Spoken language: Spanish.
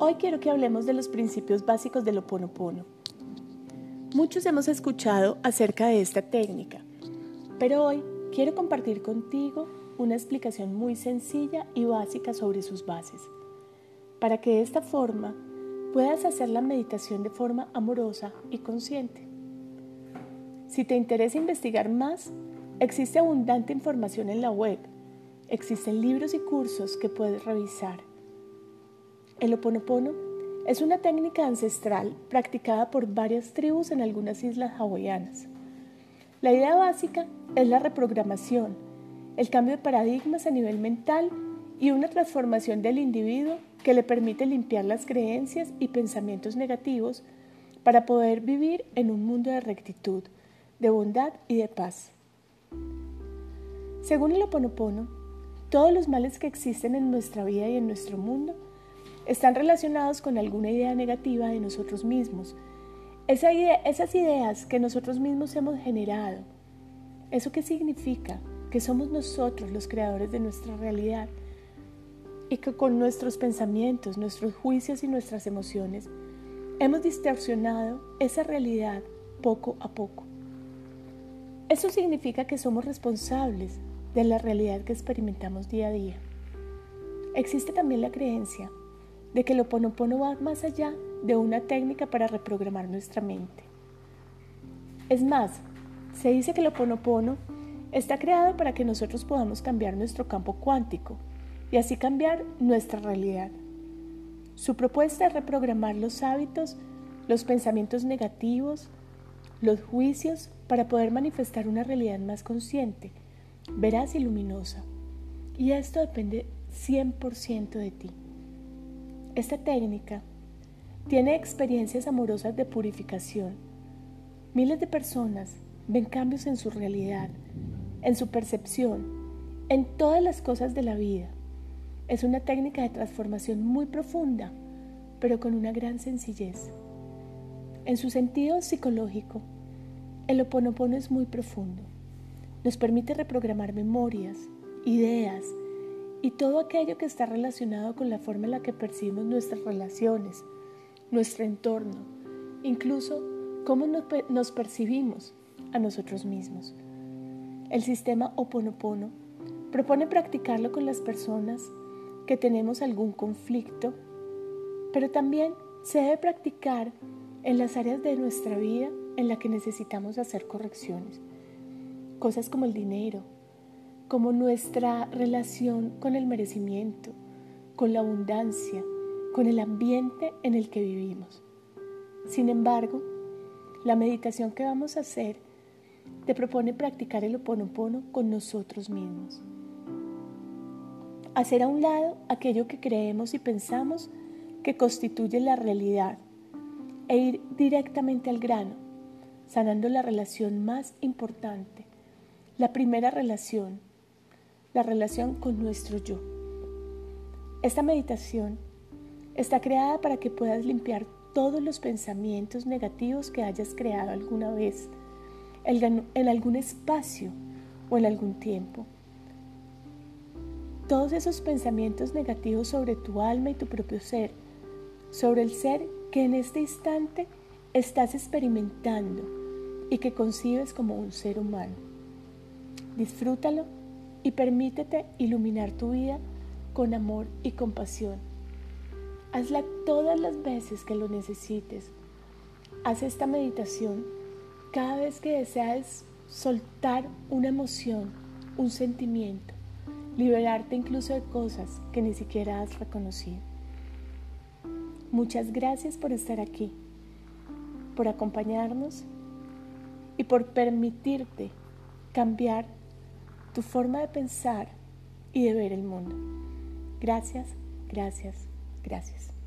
Hoy quiero que hablemos de los principios básicos del Oponopono. Muchos hemos escuchado acerca de esta técnica, pero hoy quiero compartir contigo una explicación muy sencilla y básica sobre sus bases, para que de esta forma puedas hacer la meditación de forma amorosa y consciente. Si te interesa investigar más, existe abundante información en la web. Existen libros y cursos que puedes revisar. El Oponopono es una técnica ancestral practicada por varias tribus en algunas islas hawaianas. La idea básica es la reprogramación, el cambio de paradigmas a nivel mental y una transformación del individuo que le permite limpiar las creencias y pensamientos negativos para poder vivir en un mundo de rectitud, de bondad y de paz. Según el Oponopono, todos los males que existen en nuestra vida y en nuestro mundo están relacionados con alguna idea negativa de nosotros mismos. esas ideas que nosotros mismos hemos generado. ¿Eso qué significa? Que somos nosotros los creadores de nuestra realidad y que con nuestros pensamientos, nuestros juicios y nuestras emociones hemos distorsionado esa realidad poco a poco. Eso significa que somos responsables de la realidad que experimentamos día a día. Existe también la creencia de que el oponopono va más allá de una técnica para reprogramar nuestra mente. Es más, se dice que el oponopono está creado para que nosotros podamos cambiar nuestro campo cuántico y así cambiar nuestra realidad. Su propuesta es reprogramar los hábitos, los pensamientos negativos, los juicios para poder manifestar una realidad más consciente, veraz y luminosa. Y esto depende 100% de ti. Esta técnica tiene experiencias amorosas de purificación. Miles de personas ven cambios en su realidad, en su percepción, en todas las cosas de la vida. Es una técnica de transformación muy profunda, pero con una gran sencillez. En su sentido psicológico, el oponopono es muy profundo. Nos permite reprogramar memorias, ideas, y todo aquello que está relacionado con la forma en la que percibimos nuestras relaciones, nuestro entorno, incluso cómo nos percibimos a nosotros mismos. El sistema Oponopono propone practicarlo con las personas que tenemos algún conflicto, pero también se debe practicar en las áreas de nuestra vida en las que necesitamos hacer correcciones. Cosas como el dinero, como nuestra relación con el merecimiento, con la abundancia, con el ambiente en el que vivimos. Sin embargo, la meditación que vamos a hacer te propone practicar el oponopono con nosotros mismos. Hacer a un lado aquello que creemos y pensamos que constituye la realidad e ir directamente al grano, sanando la relación más importante, la primera relación la relación con nuestro yo. Esta meditación está creada para que puedas limpiar todos los pensamientos negativos que hayas creado alguna vez, en algún espacio o en algún tiempo. Todos esos pensamientos negativos sobre tu alma y tu propio ser, sobre el ser que en este instante estás experimentando y que concibes como un ser humano. Disfrútalo y permítete iluminar tu vida con amor y compasión. Hazla todas las veces que lo necesites. Haz esta meditación cada vez que deseas soltar una emoción, un sentimiento, liberarte incluso de cosas que ni siquiera has reconocido. Muchas gracias por estar aquí, por acompañarnos y por permitirte cambiar tu forma de pensar y de ver el mundo. Gracias, gracias, gracias.